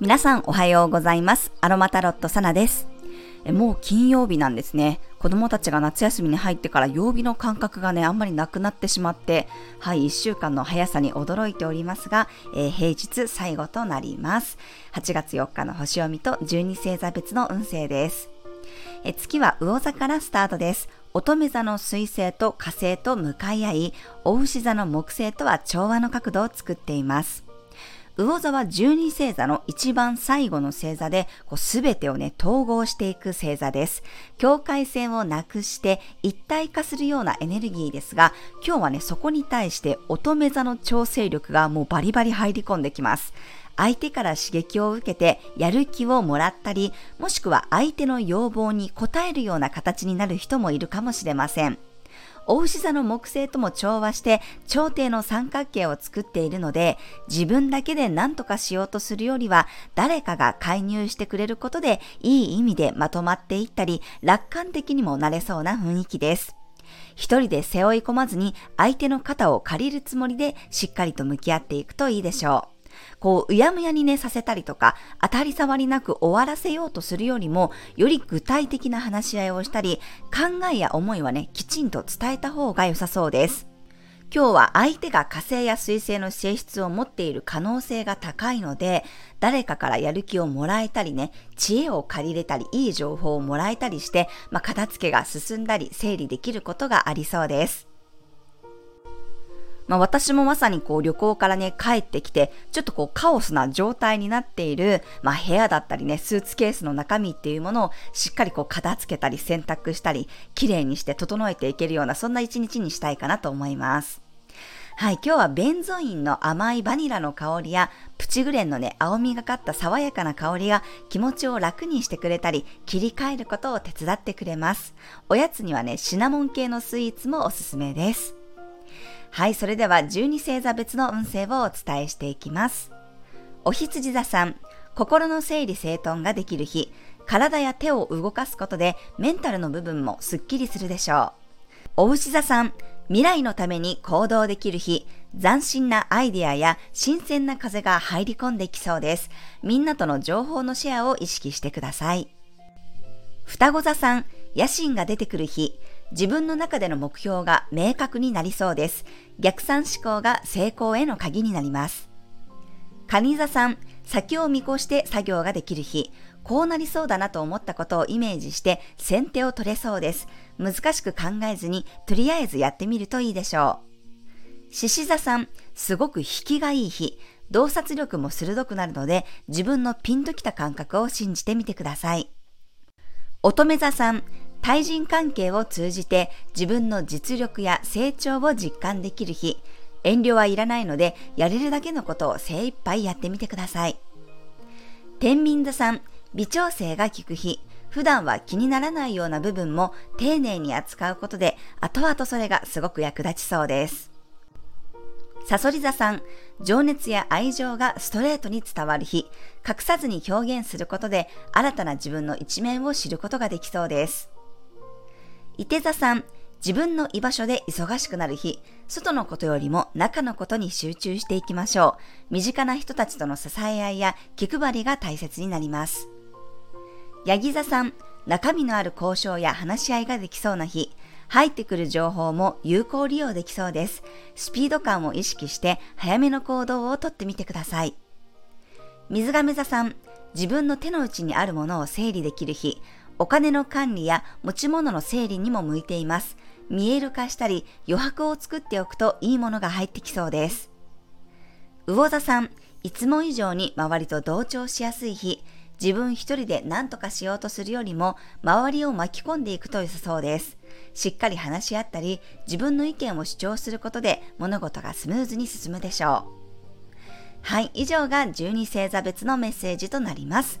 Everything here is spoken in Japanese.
皆さんおはようございます。アロマタロットサナです。もう金曜日なんですね。子供たちが夏休みに入ってから曜日の感覚がね、あんまりなくなってしまって、はい、1週間の速さに驚いておりますが、えー、平日最後となります。8月4日の星読みと12星座別の運勢です。え月は魚座からスタートです。乙女座の水星と火星と向かい合い、お牛座の木星とは調和の角度を作っています。魚座は十二星座の一番最後の星座で、すべてをね、統合していく星座です。境界線をなくして一体化するようなエネルギーですが、今日はね、そこに対して乙女座の調整力がもうバリバリ入り込んできます。相手から刺激を受けてやる気をもらったり、もしくは相手の要望に応えるような形になる人もいるかもしれません。大牛座の木星とも調和して頂点の三角形を作っているので自分だけで何とかしようとするよりは誰かが介入してくれることでいい意味でまとまっていったり楽観的にもなれそうな雰囲気です。一人で背負い込まずに相手の肩を借りるつもりでしっかりと向き合っていくといいでしょう。こう、うやむやにね、させたりとか、当たり障りなく終わらせようとするよりも、より具体的な話し合いをしたり、考えや思いはね、きちんと伝えた方が良さそうです。今日は相手が火星や水星の性質を持っている可能性が高いので、誰かからやる気をもらえたりね、知恵を借りれたり、いい情報をもらえたりして、まあ、片付けが進んだり、整理できることがありそうです。まあ、私もまさにこう旅行からね帰ってきてちょっとこうカオスな状態になっている、まあ、部屋だったりねスーツケースの中身っていうものをしっかりこう片付けたり洗濯したり綺麗にして整えていけるようなそんな一日にしたいかなと思います。はい、今日はベンゾインの甘いバニラの香りやプチグレンのね、青みがかった爽やかな香りが気持ちを楽にしてくれたり、切り替えることを手伝ってくれます。おやつにはね、シナモン系のスイーツもおすすめです。はい、それでは12星座別の運勢をお伝えしていきます。お羊座さん、心の整理整頓ができる日、体や手を動かすことでメンタルの部分もスッキリするでしょう。お牛座さん、未来のために行動できる日、斬新なアイデアや新鮮な風が入り込んできそうです。みんなとの情報のシェアを意識してください。双子座さん、野心が出てくる日、自分の中での目標が明確になりそうです。逆算思考が成功への鍵になります。蟹座さん、先を見越して作業ができる日、こうなりそうだなと思ったことをイメージして先手を取れそうです。難しく考えずに、とりあえずやってみるといいでしょう。獅子座さん、すごく引きがいい日、洞察力も鋭くなるので、自分のピンときた感覚を信じてみてください。乙女座さん、対人関係を通じて自分の実力や成長を実感できる日、遠慮はいらないので、やれるだけのことを精一杯やってみてください。天秤座さん、微調整が効く日、普段は気にならないような部分も丁寧に扱うことで、後々それがすごく役立ちそうです。サソリ座さん、情熱や愛情がストレートに伝わる日、隠さずに表現することで新たな自分の一面を知ることができそうです。伊手座さん、自分の居場所で忙しくなる日、外のことよりも中のことに集中していきましょう。身近な人たちとの支え合いや気配りが大切になります。ヤギ座さん、中身のある交渉や話し合いができそうな日、入ってくる情報も有効利用できそうです。スピード感を意識して早めの行動をとってみてください。水亀座さん、自分の手の内にあるものを整理できる日、お金の管理や持ち物の整理にも向いています。見える化したり余白を作っておくといいものが入ってきそうです。魚座さん、いつも以上に周りと同調しやすい日、自分一人で何とかしようとするよりも周りを巻き込んでいくと良さそうです。しっかり話し合ったり自分の意見を主張することで物事がスムーズに進むでしょう。はい、以上が12星座別のメッセージとなります。